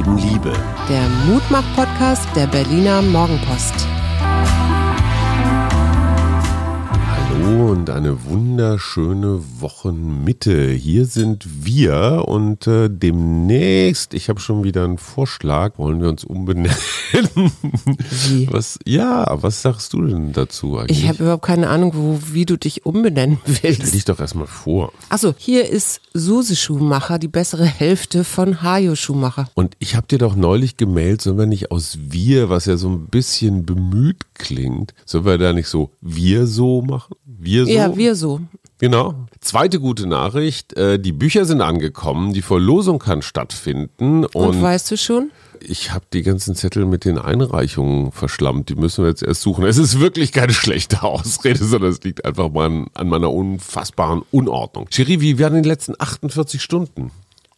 Leben Liebe. Der Mutmach-Podcast der Berliner Morgenpost. Hallo und eine wunderschöne Wochenmitte. Hier sind wir und äh, demnächst, ich habe schon wieder einen Vorschlag, wollen wir uns umbenennen. Wie? Was, ja, was sagst du denn dazu eigentlich? Ich habe überhaupt keine Ahnung, wo, wie du dich umbenennen Stell dich willst. doch erstmal vor. Achso, hier ist Suse Schumacher, die bessere Hälfte von Hajo Schumacher. Und ich habe dir doch neulich gemailt, sollen wir nicht aus wir, was ja so ein bisschen bemüht klingt, sollen wir da nicht so wir so machen? Wir so? Ja, wir so. Genau. Zweite gute Nachricht, äh, die Bücher sind angekommen, die Verlosung kann stattfinden Und, und, weißt du schon? ich habe die ganzen Zettel mit den Einreichungen verschlammt, die müssen wir jetzt erst suchen. Es ist wirklich keine schlechte Ausrede, sondern es liegt einfach mal an, an meiner unfassbaren Unordnung. Cherie, wie werden die letzten 48 Stunden?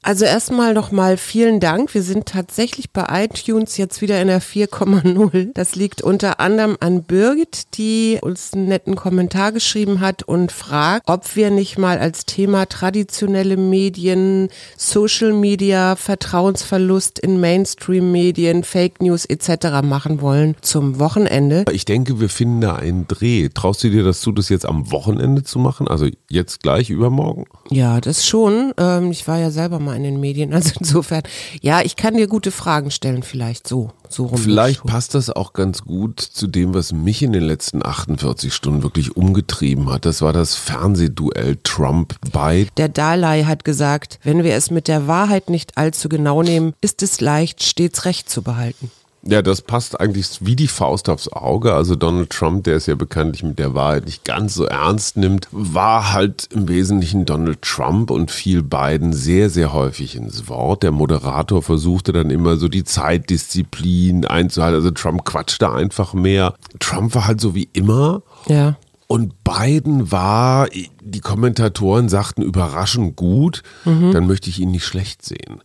Also erstmal nochmal vielen Dank. Wir sind tatsächlich bei iTunes jetzt wieder in der 4,0. Das liegt unter anderem an Birgit, die uns einen netten Kommentar geschrieben hat und fragt, ob wir nicht mal als Thema traditionelle Medien, Social Media, Vertrauensverlust in Mainstream-Medien, Fake News etc. machen wollen zum Wochenende. Ich denke, wir finden da einen Dreh. Traust du dir das zu, das jetzt am Wochenende zu machen? Also jetzt gleich übermorgen? Ja, das schon. Ähm, ich war ja selber mal in den Medien, also insofern. Ja, ich kann dir gute Fragen stellen, vielleicht so, so rum. Vielleicht passt das auch ganz gut zu dem, was mich in den letzten 48 Stunden wirklich umgetrieben hat. Das war das Fernsehduell Trump bei. Der Dalai hat gesagt, wenn wir es mit der Wahrheit nicht allzu genau nehmen, ist es leicht, stets Recht zu behalten. Ja, das passt eigentlich wie die Faust aufs Auge. Also Donald Trump, der es ja bekanntlich mit der Wahrheit nicht ganz so ernst nimmt, war halt im Wesentlichen Donald Trump und fiel beiden sehr, sehr häufig ins Wort. Der Moderator versuchte dann immer so die Zeitdisziplin einzuhalten. Also Trump quatschte einfach mehr. Trump war halt so wie immer Ja. Und Biden war, die Kommentatoren sagten überraschend gut, dann möchte ich ihn nicht schlecht sehen.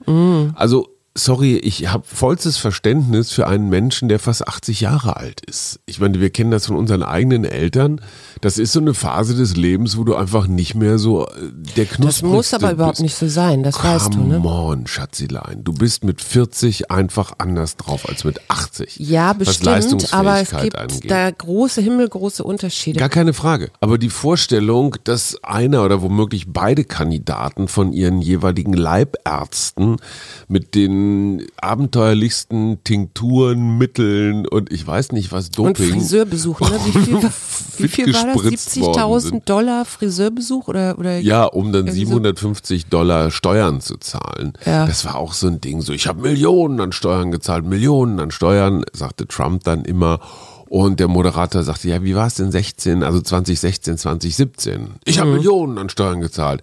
Also, sorry, ich habe vollstes Verständnis für einen Menschen, der fast 80 Jahre alt ist. Ich meine, wir kennen das von unseren eigenen Eltern. Das ist so eine Phase des Lebens, wo du einfach nicht mehr so äh, der Das Knusprigste muss aber überhaupt bist. nicht so sein, das weißt du, ne? Come on, Schatzilein. Du bist mit 40 einfach anders drauf als mit 80. Ja, bestimmt, aber es gibt angeht. da große, himmelgroße Unterschiede. Gar keine Frage. Aber die Vorstellung, dass einer oder womöglich beide Kandidaten von ihren jeweiligen Leibärzten mit den abenteuerlichsten Tinkturen, Mitteln und ich weiß nicht was Und Doping. Friseurbesuch, ne? Wie viel, wie viel war das? gespritzt worden 70.000 sind. Dollar Friseurbesuch oder, oder Ja, um dann Irgendwie so. 750 Dollar Steuern zu zahlen. Ja. Das war auch so ein Ding. So, ich habe Millionen an Steuern gezahlt, Millionen an Steuern, sagte Trump dann immer. Und der Moderator sagte, ja, wie war es denn 16, also 2016, 2017? Ich habe Millionen an Steuern gezahlt.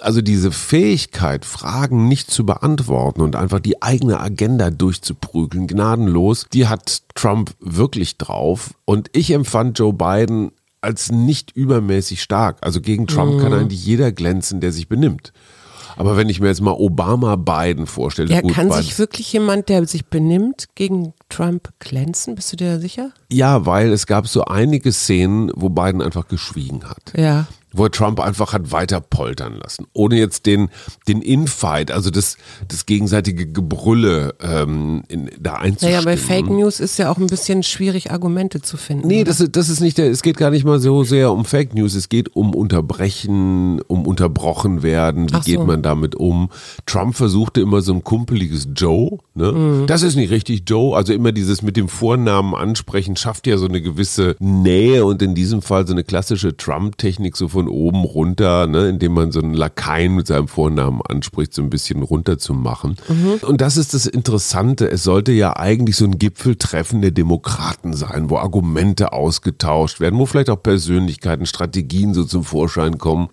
Also diese Fähigkeit, Fragen nicht zu beantworten und einfach die eigene Agenda durchzuprügeln, gnadenlos, die hat Trump wirklich drauf. Und ich empfand Joe Biden als nicht übermäßig stark. Also gegen Trump Mhm. kann eigentlich jeder glänzen, der sich benimmt. Aber wenn ich mir jetzt mal Obama Biden vorstelle, ja, gut, kann Biden- sich wirklich jemand, der sich benimmt, gegen Trump glänzen? Bist du dir sicher? ja, weil es gab so einige Szenen, wo Biden einfach geschwiegen hat. Ja. Wo er Trump einfach hat weiter poltern lassen. Ohne jetzt den, den Infight, also das, das gegenseitige Gebrülle ähm, in, da einzustimmen. Naja, bei Fake News ist ja auch ein bisschen schwierig, Argumente zu finden. Nee, oder? das, ist- das ist nicht der, es geht gar nicht mal so sehr um Fake News, es geht um Unterbrechen, um unterbrochen werden, wie so. geht man damit um. Trump versuchte immer so ein kumpeliges Joe, ne? Mhm. Das ist nicht richtig Joe, also immer dieses mit dem Vornamen ansprechen schafft ja so eine gewisse Nähe und in diesem Fall so eine klassische Trump-Technik so von oben runter, ne? indem man so einen Lakaien mit seinem Vornamen anspricht, so ein bisschen runter zu machen. Mhm. Und das ist das Interessante, es sollte ja eigentlich so ein Gipfeltreffen der Demokraten sein, wo Argumente ausgetauscht werden, wo vielleicht auch Persönlichkeiten, Strategien so zum Vorschein kommen.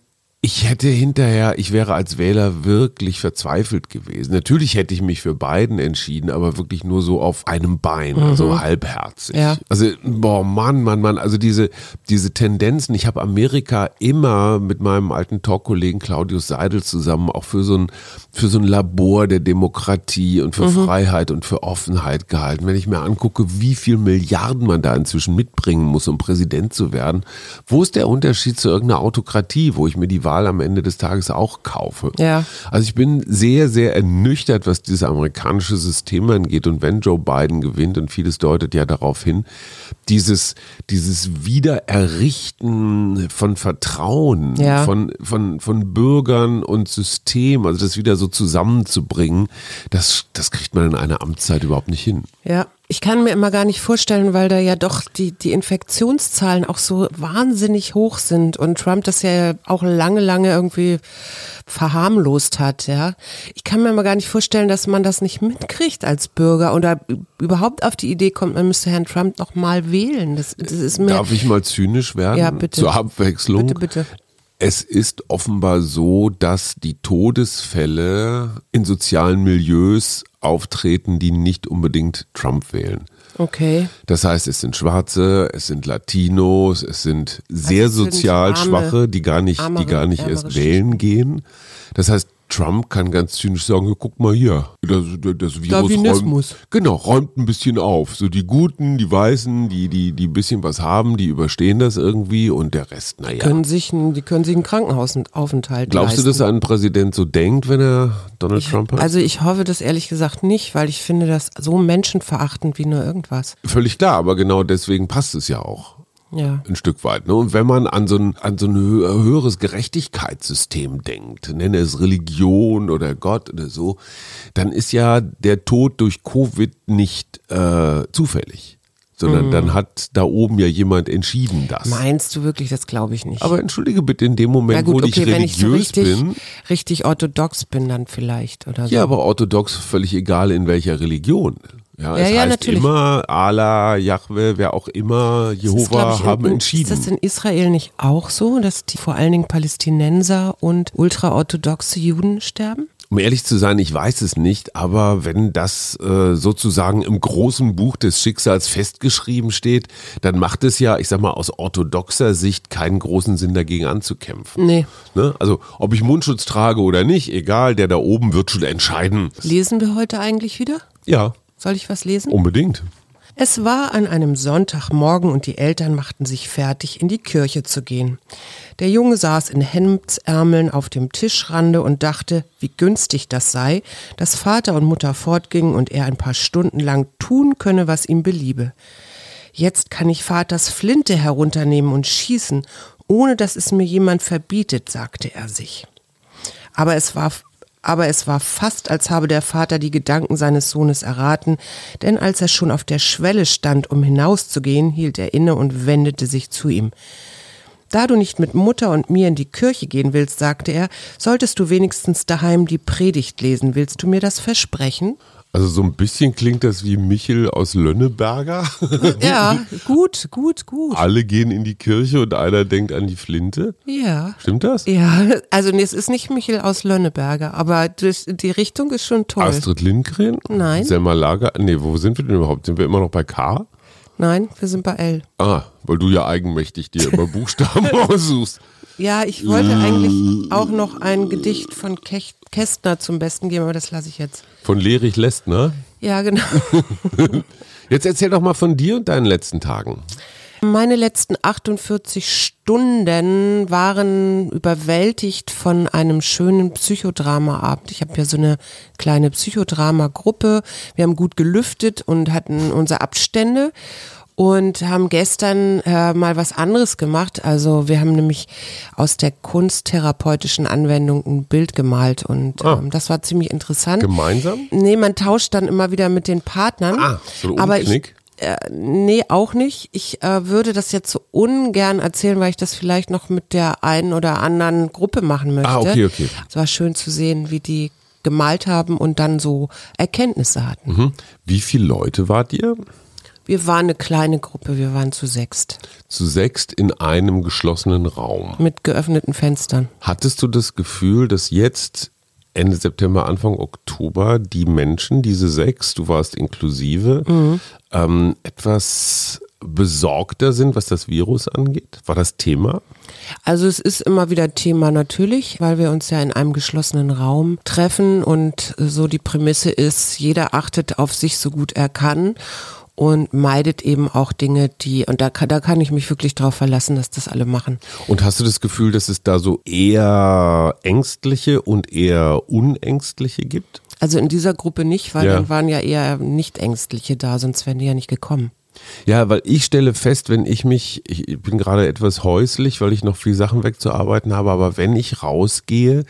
Ich hätte hinterher, ich wäre als Wähler wirklich verzweifelt gewesen. Natürlich hätte ich mich für Biden entschieden, aber wirklich nur so auf einem Bein, also halbherzig. Ja. Also, boah, Mann, Mann, Mann, also diese, diese Tendenzen, ich habe Amerika immer mit meinem alten Talkkollegen Claudius Seidel zusammen auch für so ein, für so ein Labor der Demokratie und für Freiheit und für Offenheit gehalten. Wenn ich mir angucke, wie viel Milliarden man da inzwischen mitbringen muss, um Präsident zu werden, wo ist der Unterschied zu irgendeiner Autokratie, wo ich mir die Wahl Wahl am Ende des Tages auch kaufe. Ja. Also ich bin sehr, sehr ernüchtert, was dieses amerikanische System angeht. Und wenn Joe Biden gewinnt, und vieles deutet ja darauf hin, dieses, dieses Wiedererrichten von Vertrauen, Ja. von, von, von Bürgern und System, also das wieder so zusammenzubringen, das, das kriegt man in einer Amtszeit überhaupt nicht hin. Ja, ich kann mir immer gar nicht vorstellen, weil da ja doch die, die Infektionszahlen auch so wahnsinnig hoch sind und Trump das ja auch lange, lange irgendwie verharmlost hat, ja. Ich kann mir immer gar nicht vorstellen, dass man das nicht mitkriegt als Bürger oder überhaupt auf die Idee kommt, man müsste Herrn Trump noch mal wählen. Das, das ist mir. Darf ich mal zynisch werden? Ja, bitte. Zur Abwechslung. Bitte, bitte. Es ist offenbar so, dass die Todesfälle in sozialen Milieus auftreten, die nicht unbedingt Trump wählen. Okay. Das heißt, es sind Schwarze, es sind Latinos, es sind sehr Also es sind sozial arme- Schwache, die gar nicht, die ärmere- gar nicht erst wählen gehen. Das heißt, Trump kann ganz zynisch sagen, ja, guck mal hier, das, das Virus räumt, genau, räumt ein bisschen auf. So die Guten, die Weißen, die, die, die ein bisschen was haben, die überstehen das irgendwie und der Rest, naja. Können sich die können sich einen Krankenhausaufenthalt Glaubst du, leisten. dass ein Präsident so denkt, wenn er Donald Trump hat? Also ich hoffe das ehrlich gesagt nicht, weil ich finde das so menschenverachtend wie nur irgendwas. Völlig klar, aber genau deswegen passt es ja auch. Ja. ein Stück weit. Ne? Und wenn man an so ein, an so ein hö- höheres Gerechtigkeitssystem denkt, nenne es Religion oder Gott oder so, dann ist ja der Tod durch Covid nicht äh, zufällig, sondern dann hat da oben ja jemand entschieden das. Meinst du wirklich? Das glaube ich nicht. Aber entschuldige bitte, in dem Moment, gut, wo okay, ich wenn ich so religiös richtig, bin, richtig orthodox bin, dann vielleicht oder so. ja, aber orthodox völlig egal in welcher Religion. Ja, Ja, es ja, heißt natürlich. immer Allah, Jahwe, wer auch immer, Ist Jehova ich, haben in, entschieden. Ist das in Israel nicht auch so, dass die vor allen Dingen Palästinenser und ultraorthodoxe Juden sterben? Um ehrlich zu sein, ich weiß es nicht, aber wenn das äh, sozusagen im großen Buch des Schicksals festgeschrieben steht, dann macht es ja, ich sag mal, aus orthodoxer Sicht keinen großen Sinn dagegen anzukämpfen. Nee. Ne? Also ob ich Mundschutz trage oder nicht, egal, der da oben wird schon entscheiden. Lesen wir heute eigentlich wieder? Ja, Soll ich was lesen? unbedingt. Es war an einem Sonntagmorgen und die Eltern machten sich fertig, in die Kirche zu gehen. Der Junge saß in Hemdsärmeln auf dem Tischrande und dachte, wie günstig das sei, dass Vater und Mutter fortgingen und er ein paar Stunden lang tun könne, was ihm beliebe. Jetzt kann ich Vaters Flinte herunternehmen und schießen, ohne dass es mir jemand verbietet, sagte er sich. Aber es war aber es war fast, als habe der Vater die Gedanken seines Sohnes erraten, denn als er schon auf der Schwelle stand, um hinauszugehen, hielt er inne und wendete sich zu ihm. Da du nicht mit Mutter und mir in die Kirche gehen willst, sagte er, solltest du wenigstens daheim die Predigt lesen. Willst du mir das versprechen? Also so ein bisschen klingt das wie Michel aus Lönneberger. Ja, gut, gut, gut. Alle gehen in die Kirche und einer denkt an die Flinte. Ja. Stimmt das? Ja, also nee, es ist nicht Michel aus Lönneberger, aber das, die Richtung ist schon toll. Astrid Lindgren? Nein. Selma Lager? Nee, wo sind wir denn überhaupt? Sind wir immer noch bei K? Nein, wir sind bei L. Ah, weil du ja eigenmächtig dir immer Buchstaben aussuchst. Ja, ich wollte eigentlich auch noch ein Gedicht von Kech Kästner zum Besten geben, aber das lasse ich jetzt. Von Lerich Lestner. Ja, genau. Jetzt erzähl doch mal von dir und deinen letzten Tagen. Meine letzten 48 Stunden waren überwältigt von einem schönen Psychodrama-Abend. Ich habe ja so eine kleine Psychodrama-Gruppe. Wir haben gut gelüftet und hatten unsere Abstände und haben gestern äh, mal was anderes gemacht. Also wir haben nämlich aus der kunsttherapeutischen Anwendung ein Bild gemalt und Ah. ähm, das war ziemlich interessant. Gemeinsam? Nee, man tauscht dann immer wieder mit den Partnern. Ah, so ein aber ich, äh, nee, auch nicht. Ich äh, würde das jetzt so ungern erzählen, weil ich das vielleicht noch mit der einen oder anderen Gruppe machen möchte. Ah, okay, okay. Es war schön zu sehen, wie die gemalt haben und dann so Erkenntnisse hatten. Mhm. Wie viele Leute wart ihr? Wir waren eine kleine Gruppe, wir waren zu sechst. Zu sechst in einem geschlossenen Raum. Mit geöffneten Fenstern. Hattest du das Gefühl, dass jetzt Ende September, Anfang Oktober die Menschen, diese sechs, du warst inklusive, ähm, etwas besorgter sind, was das Virus angeht? War das Thema? Also es ist immer wieder Thema natürlich, weil wir uns ja in einem geschlossenen Raum treffen und so die Prämisse ist, jeder achtet auf sich so gut er kann. Und meidet eben auch Dinge, die, und da kann, da kann ich mich wirklich drauf verlassen, dass das alle machen. Und hast du das Gefühl, dass es da so eher ängstliche und eher unängstliche gibt? Also in dieser Gruppe nicht, weil ja. dann waren ja eher nicht ängstliche da, sonst wären die ja nicht gekommen. Ja, weil ich stelle fest, wenn ich mich, ich bin gerade etwas häuslich, weil ich noch viel Sachen wegzuarbeiten habe, aber wenn ich rausgehe,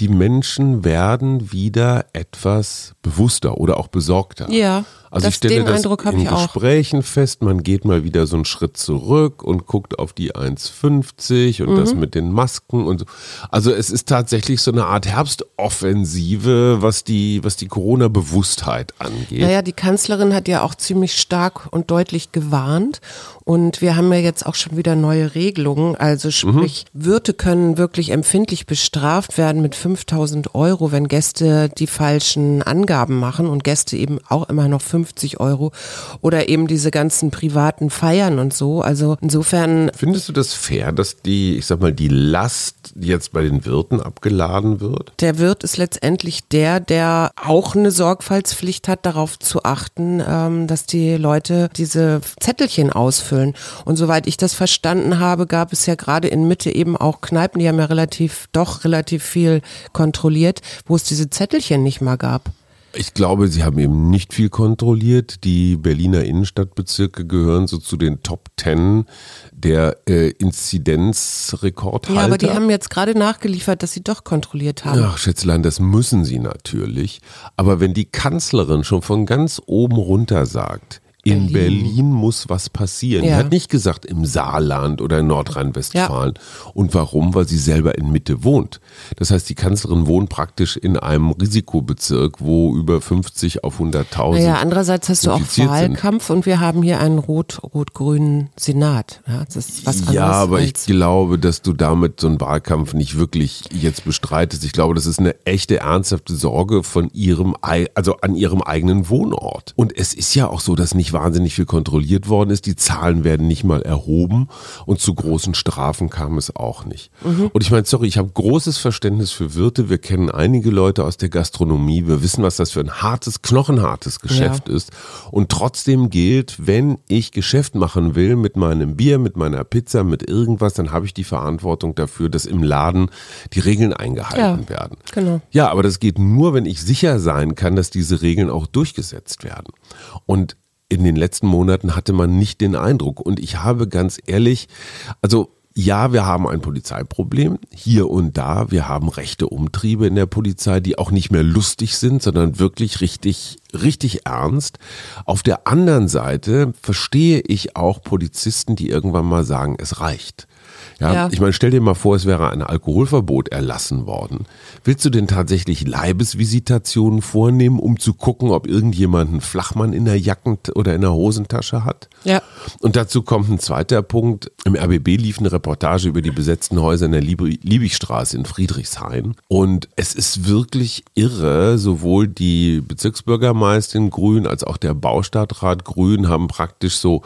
die Menschen werden wieder etwas bewusster oder auch besorgter. Ja. Also das, ich stelle das in Gesprächen auch. fest, man geht mal wieder so einen Schritt zurück und guckt auf die 1,50 und mhm. das mit den Masken und so. Also es ist tatsächlich so eine Art Herbstoffensive, was die, was die Corona-Bewusstheit angeht. Naja, die Kanzlerin hat ja auch ziemlich stark und deutlich gewarnt und wir haben ja jetzt auch schon wieder neue Regelungen. Also sprich, mhm. Wirte können wirklich empfindlich bestraft werden mit 5000 Euro, wenn Gäste die falschen Angaben machen und Gäste eben auch immer noch 50 Euro oder eben diese ganzen privaten Feiern und so. Also insofern. Findest du das fair, dass die, ich sag mal, die Last jetzt bei den Wirten abgeladen wird? Der Wirt ist letztendlich der, der auch eine Sorgfaltspflicht hat, darauf zu achten, ähm, dass die Leute diese Zettelchen ausfüllen ausfüllen. Und soweit ich das verstanden habe, gab es ja gerade in Mitte eben auch Kneipen, die haben ja relativ, doch relativ viel kontrolliert, wo es diese Zettelchen nicht mal gab. Ich glaube, sie haben eben nicht viel kontrolliert. Die Berliner Innenstadtbezirke gehören so zu den Top Ten der äh, Inzidenzrekordhalter. Ja, aber die haben jetzt gerade nachgeliefert, dass sie doch kontrolliert haben. Ach, Schätzlein, das müssen sie natürlich. Aber wenn die Kanzlerin schon von ganz oben runter sagt, in Berlin. Berlin muss was passieren. Ja. Die hat nicht gesagt im Saarland oder in Nordrhein-Westfalen. Ja. Und warum? Weil sie selber in Mitte wohnt. Das heißt, die Kanzlerin wohnt praktisch in einem Risikobezirk, wo über 50 auf 100.000. Naja, andererseits hast du auch Wahlkampf sind. und wir haben hier einen rot-rot-grünen Senat. Ja, das ist was ja aber ich glaube, dass du damit so einen Wahlkampf nicht wirklich jetzt bestreitest. Ich glaube, das ist eine echte, ernsthafte Sorge von ihrem, also an ihrem eigenen Wohnort. Und es ist ja auch so, dass nicht wahnsinnig viel kontrolliert worden ist. Die Zahlen werden nicht mal erhoben und zu großen Strafen kam es auch nicht. Mhm. Und ich meine, sorry, ich habe großes Verständnis für Wirte. Wir kennen einige Leute aus der Gastronomie. Wir wissen, was das für ein hartes, knochenhartes Geschäft ja. ist. Und trotzdem gilt, wenn ich Geschäft machen will mit meinem Bier, mit meiner Pizza, mit irgendwas, dann habe ich die Verantwortung dafür, dass im Laden die Regeln eingehalten ja, werden. Genau. Ja, aber das geht nur, wenn ich sicher sein kann, dass diese Regeln auch durchgesetzt werden. Und in den letzten Monaten hatte man nicht den Eindruck. Und ich habe ganz ehrlich, also ja, wir haben ein Polizeiproblem hier und da. Wir haben rechte Umtriebe in der Polizei, die auch nicht mehr lustig sind, sondern wirklich richtig, richtig ernst. Auf der anderen Seite verstehe ich auch Polizisten, die irgendwann mal sagen, es reicht. Ja, ja. Ich meine, stell dir mal vor, es wäre ein Alkoholverbot erlassen worden. Willst du denn tatsächlich Leibesvisitationen vornehmen, um zu gucken, ob irgendjemand einen Flachmann in der Jacken- oder in der Hosentasche hat? Ja. Und dazu kommt ein zweiter Punkt. Im RBB lief eine Reportage über die besetzten Häuser in der Liebigstraße in Friedrichshain. Und es ist wirklich irre, sowohl die Bezirksbürgermeisterin Grün als auch der Baustadtrat Grün haben praktisch so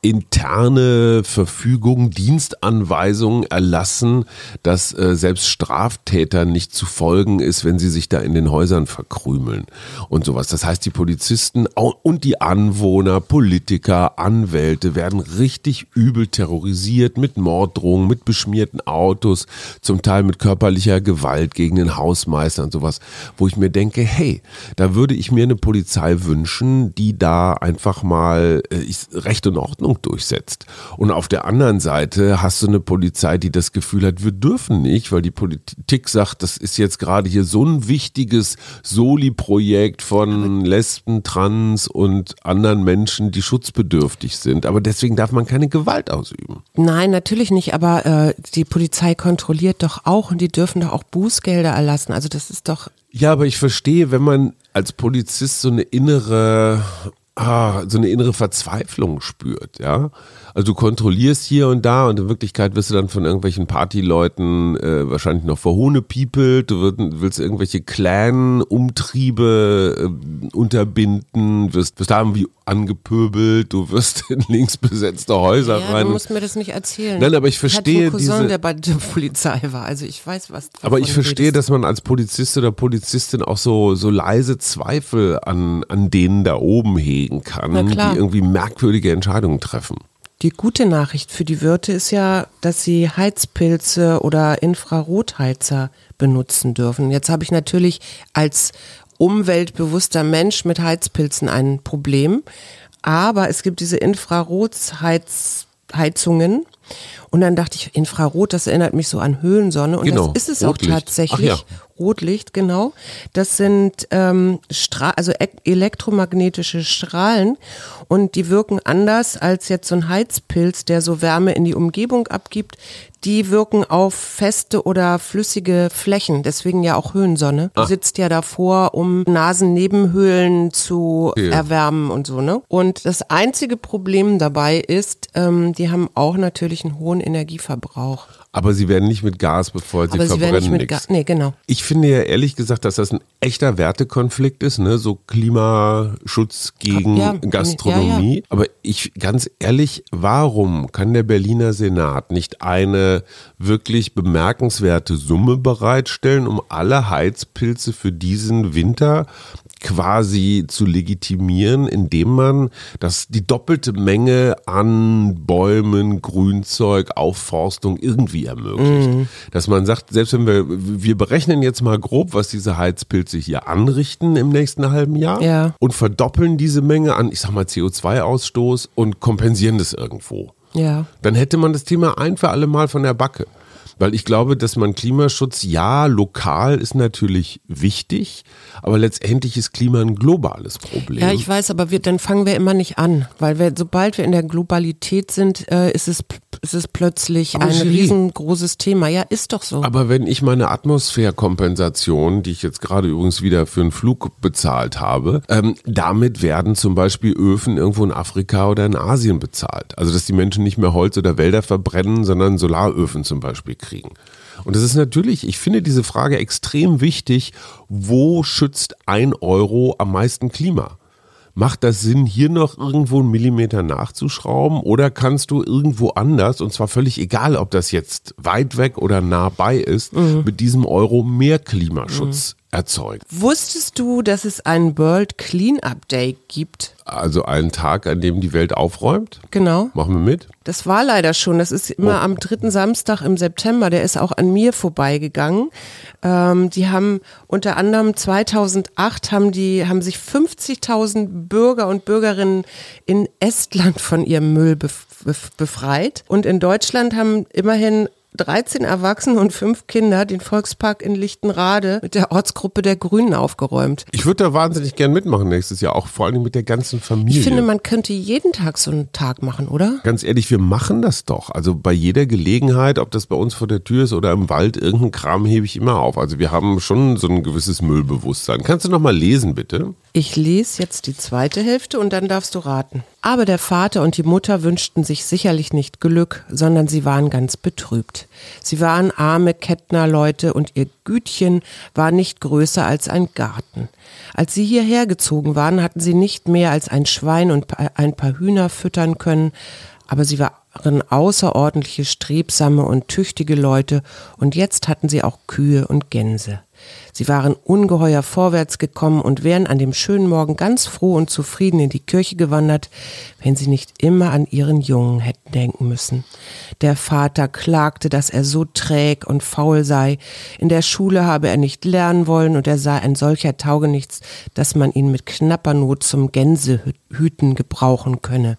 interne Verfügungen, Dienstanweisungen Anweisungen erlassen, dass äh, selbst Straftätern nicht zu folgen ist, wenn sie sich da in den Häusern verkrümeln und sowas. Das heißt, die Polizisten und die Anwohner, Politiker, Anwälte werden richtig übel terrorisiert mit Morddrohungen, mit beschmierten Autos, zum Teil mit körperlicher Gewalt gegen den Hausmeister und sowas, wo ich mir denke, hey, da würde ich mir eine Polizei wünschen, die da einfach mal äh, Recht und Ordnung durchsetzt. Und auf der anderen Seite hast du eine Polizei, Polizei, die das Gefühl hat, wir dürfen nicht, weil die Politik sagt, das ist jetzt gerade hier so ein wichtiges Soli-Projekt von Lesben, Trans und anderen Menschen, die schutzbedürftig sind. Aber deswegen darf man keine Gewalt ausüben. Nein, natürlich nicht. Aber äh, die Polizei kontrolliert doch auch und die dürfen doch auch Bußgelder erlassen. Also das ist doch. Ja, aber ich verstehe, wenn man als Polizist so eine innere ah, so eine innere Verzweiflung spürt, ja. Also du kontrollierst hier und da und in Wirklichkeit wirst du dann von irgendwelchen Partyleuten äh, wahrscheinlich noch verhohnepiepelt, du wirst, willst irgendwelche Clan-Umtriebe äh, unterbinden, wirst, wirst da irgendwie angepöbelt, du wirst in links besetzte Häuser ja, rein. Du musst mir das nicht erzählen. Nein, aber ich verstehe ich Cousin, diese. der bei der Polizei war, also ich weiß was. Aber ich verstehe, redest. dass man als Polizist oder Polizistin auch so so leise Zweifel an an denen da oben anregen kann, die irgendwie merkwürdige Entscheidungen treffen. Die gute Nachricht für die Wirte ist ja, dass sie Heizpilze oder Infrarotheizer benutzen dürfen. Jetzt habe ich natürlich als umweltbewusster Mensch mit Heizpilzen ein Problem, aber es gibt diese Infrarotheizungen und dann dachte ich, Infrarot, das erinnert mich so an Höhlensonne und Genau, das ist es auch Rotlicht. tatsächlich. Ja. Rotlicht, genau. Das sind ähm, Stra also e elektromagnetische Strahlen und die wirken anders als jetzt so ein Heizpilz, der so Wärme in die Umgebung abgibt. Die wirken auf feste oder flüssige Flächen, deswegen ja auch Höhensonne. Ah. Sitzt ja davor, um Nasennebenhöhlen zu Ja. erwärmen und so, ne? Und das einzige Problem dabei ist, ähm, die haben auch natürlich einen hohen Energieverbrauch. Aber sie werden nicht mit Gas befeuert, sie Aber sie werden verbrennen nicht mit nichts. Gas. Nee, genau. Ich finde ja ehrlich gesagt, dass das ein echter Wertekonflikt ist, ne? so Klimaschutz gegen Ja, Gastronomie. ja, ja. Aber ich, ganz ehrlich, warum kann der Berliner Senat nicht eine wirklich bemerkenswerte Summe bereitstellen, um alle Heizpilze für diesen Winter quasi zu legitimieren, indem man das, die doppelte Menge an Bäumen, Grünzeug, Aufforstung irgendwie ermöglicht. Mhm. Dass man sagt, selbst wenn wir, wir berechnen jetzt mal grob, was diese Heizpilze hier anrichten im nächsten halben Jahr Ja. und verdoppeln diese Menge an, ich sag mal, CO2-Ausstoß und kompensieren das irgendwo. Ja. Dann hätte man das Thema ein für alle Mal von der Backe. Weil ich glaube, dass man Klimaschutz, ja, lokal ist natürlich wichtig, aber letztendlich ist Klima ein globales Problem. Ja, ich weiß, aber wir, dann fangen wir immer nicht an, weil wir, sobald wir in der Globalität sind, äh, ist, es, ist es plötzlich Aber ein Julie- riesengroßes Thema. Ja, ist doch so. Aber wenn ich meine Atmosphärkompensation, die ich jetzt gerade übrigens wieder für einen Flug bezahlt habe, ähm, damit werden zum Beispiel Öfen irgendwo in Afrika oder in Asien bezahlt. Also dass die Menschen nicht mehr Holz oder Wälder verbrennen, sondern Solaröfen zum Beispiel kriegen. Und das ist natürlich, ich finde diese Frage extrem wichtig, wo schützt ein Euro am meisten Klima? Macht das Sinn, hier noch irgendwo einen Millimeter nachzuschrauben oder kannst du irgendwo anders, und zwar völlig egal, ob das jetzt weit weg oder nah bei ist, mit diesem Euro mehr Klimaschutz erzeugen? Wusstest du, dass es einen World Cleanup Day gibt? Also einen Tag, an dem die Welt aufräumt? Genau. Machen wir mit? Das war leider schon. Das ist immer Oh. am dritten Samstag im September. Der ist auch an mir vorbeigegangen. Ähm, die haben unter anderem 2008 haben die haben sich 50.000 Bürger und Bürgerinnen in Estland von ihrem Müll bef bef befreit. Und in Deutschland haben immerhin 13 Erwachsene und fünf Kinder den Volkspark in Lichtenrade mit der Ortsgruppe der Grünen aufgeräumt. Ich würde da wahnsinnig gern mitmachen nächstes Jahr, auch vor allem mit der ganzen Familie. Ich finde, man könnte jeden Tag so einen Tag machen, oder? Ganz ehrlich, wir machen das doch. Also bei jeder Gelegenheit, ob das bei uns vor der Tür ist oder im Wald, irgendeinen Kram hebe ich immer auf. Also wir haben schon so ein gewisses Müllbewusstsein. Kannst du noch mal lesen, bitte? Ich lese jetzt die zweite Hälfte und dann darfst du raten. Aber der Vater und die Mutter wünschten sich sicherlich nicht Glück, sondern sie waren ganz betrübt. Sie waren arme Kettnerleute und ihr Gütchen war nicht größer als ein Garten. Als sie hierher gezogen waren, hatten sie nicht mehr als ein Schwein und ein paar Hühner füttern können, aber sie waren außerordentliche, strebsame und tüchtige Leute und jetzt hatten sie auch Kühe und Gänse. Sie waren ungeheuer vorwärts gekommen und wären an dem schönen Morgen ganz froh und zufrieden in die Kirche gewandert, wenn sie nicht immer an ihren Jungen hätten denken müssen. Der Vater klagte, dass er so träg und faul sei. In der Schule habe er nicht lernen wollen und er sei ein solcher Taugenichts, dass man ihn mit knapper Not zum Gänsehüten gebrauchen könne.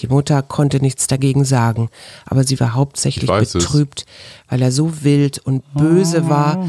Die Mutter konnte nichts dagegen sagen, aber sie war hauptsächlich Ich weiß es. betrübt, weil er so wild und böse war,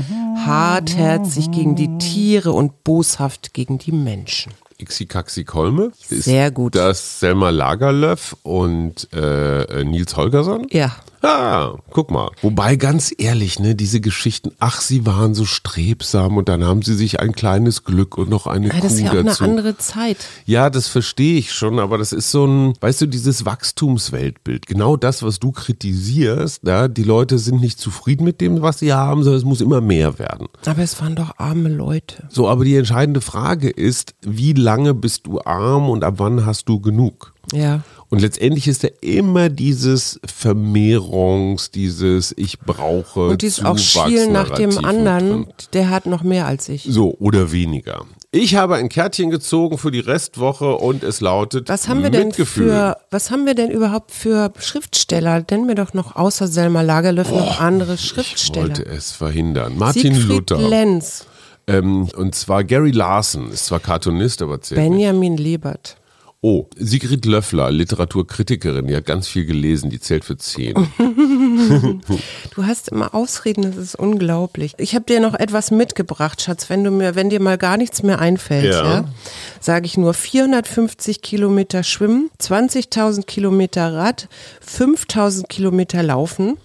hartherzig gegen die Tiere und boshaft gegen die Menschen. Ixi Kolme. Ist Sehr gut. Das Selma Lagerlöf und äh, Nils Holgersson. Ja, Ah, guck mal. Wobei ganz ehrlich, ne, diese Geschichten, ach, sie waren so strebsam und dann haben sie sich ein kleines Glück und noch eine Ja, Kuh das ist ja auch eine dazu. andere Zeit. Ja, das verstehe ich schon, aber das ist so ein, weißt du, dieses Wachstumsweltbild. Genau das, was du kritisierst, ja, die Leute sind nicht zufrieden mit dem, was sie haben, sondern es muss immer mehr werden. Aber es waren doch arme Leute. So, aber die entscheidende Frage ist, wie lange bist du arm und ab wann hast du genug? Ja. Und letztendlich ist da immer dieses Vermehrungs, dieses ich brauche Und dieses auch Schielen nach dem anderen, der hat noch mehr als ich. So, oder weniger. Ich habe ein Kärtchen gezogen für die Restwoche und es lautet Was haben wir denn Mitgefühl. für, was haben wir denn überhaupt für Schriftsteller? Nennen wir doch noch außer Selma Lagerlöf noch andere Ich Schriftsteller. wollte es verhindern. Martin Siegfried Luther. Lenz, Ähm, und zwar Gary Larson, ist zwar Cartoonist, aber zählt nicht. Benjamin Lebert. Oh, Sigrid Löffler, Literaturkritikerin, die hat ganz viel gelesen, die zählt für zehn. Du hast immer Ausreden, das ist unglaublich. Ich habe dir noch etwas mitgebracht, Schatz. Wenn du mir, wenn dir mal gar nichts mehr einfällt, Ja. ja, sage ich nur 450 Kilometer Schwimmen, 20.000 Kilometer Rad, 5.000 Kilometer Laufen.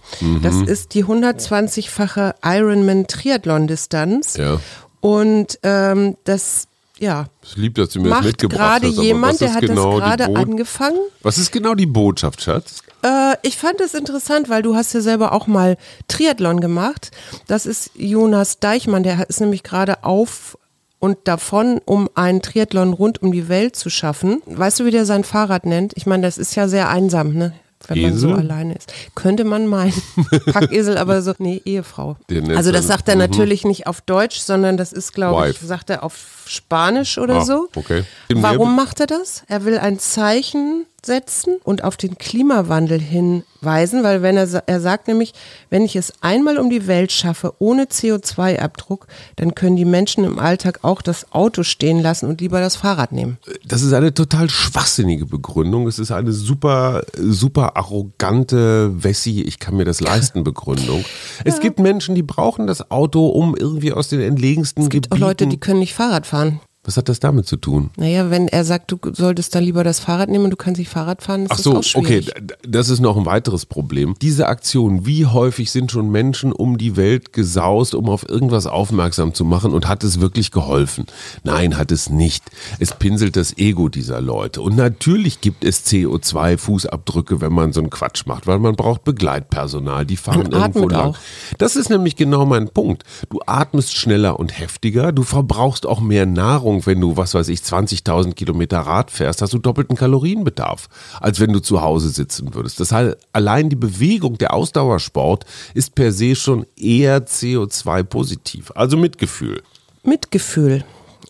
Das Mhm. ist die 120-fache Ironman Triathlon-Distanz. Ja. Und ähm, das, ja, Es lieb, dass du mir das macht mitgebracht gerade hast. aber jemand, der hat genau das gerade angefangen. Was ist genau die Botschaft, Schatz? Äh, ich fand es interessant, weil du hast ja selber auch mal Triathlon gemacht. Das ist Jonas Deichmann, der ist nämlich gerade auf und davon, um einen Triathlon rund um die Welt zu schaffen. Weißt du, wie der sein Fahrrad nennt? Ich meine, das ist ja sehr einsam, ne? Wenn man so Esel? alleine ist. Könnte man meinen. Packesel, aber so, nee, Ehefrau. Also das sagt er natürlich nicht auf Deutsch, sondern das ist, glaube ich, sagt er auf Spanisch oder Ah, so. okay. Warum macht er das? Er will ein Zeichen setzen und auf den Klimawandel hinweisen, weil wenn er, er sagt nämlich, wenn ich es einmal um die Welt schaffe ohne CO2-Abdruck, dann können die Menschen im Alltag auch das Auto stehen lassen und lieber das Fahrrad nehmen. Das ist eine total schwachsinnige Begründung. Es ist eine super, super arrogante Wessi, ich kann mir das leisten Begründung. Es gibt Menschen, die brauchen das Auto, um irgendwie aus den entlegensten Es gibt auch Gebieten. Leute, die können nicht Fahrrad fahren. Was hat das damit zu tun? Naja, wenn er sagt, du solltest dann lieber das Fahrrad nehmen und du kannst nicht Fahrrad fahren, ist Ach das so, auch schwierig. okay, das ist noch ein weiteres Problem. Diese Aktion, wie häufig sind schon Menschen um die Welt gesaust, um auf irgendwas aufmerksam zu machen und hat es wirklich geholfen? Nein, hat es nicht. Es pinselt das Ego dieser Leute. Und natürlich gibt es CO2-Fußabdrücke, wenn man so einen Quatsch macht, weil man braucht Begleitpersonal, die fahren irgendwo lang. auch. Das ist nämlich genau mein Punkt. Du atmest schneller und heftiger, du verbrauchst auch mehr Nahrung, wenn du, was weiß ich, 20.000 Kilometer Rad fährst, hast du doppelten Kalorienbedarf, als wenn du zu Hause sitzen würdest. Das heißt, allein die Bewegung, der Ausdauersport ist per se schon eher CO2-positiv, also Mitgefühl. Mitgefühl,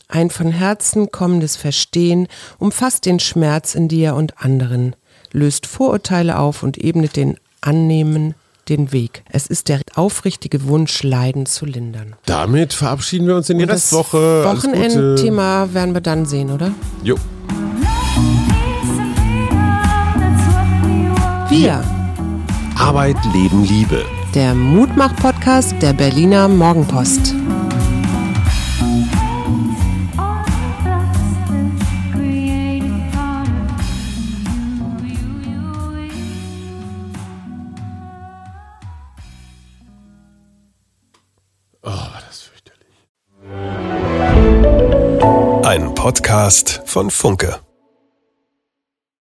ein von Herzen kommendes Verstehen umfasst den Schmerz in dir und anderen, löst Vorurteile auf und ebnet den Annehmen den Weg. Es ist der aufrichtige Wunsch, Leiden zu lindern. Damit verabschieden wir uns in die Und Restwoche. Wochenendthema werden wir dann sehen, oder? Jo. Wir, Arbeit, Leben, Liebe. der Mutmach-Podcast der Berliner Morgenpost. Podcast von Funke.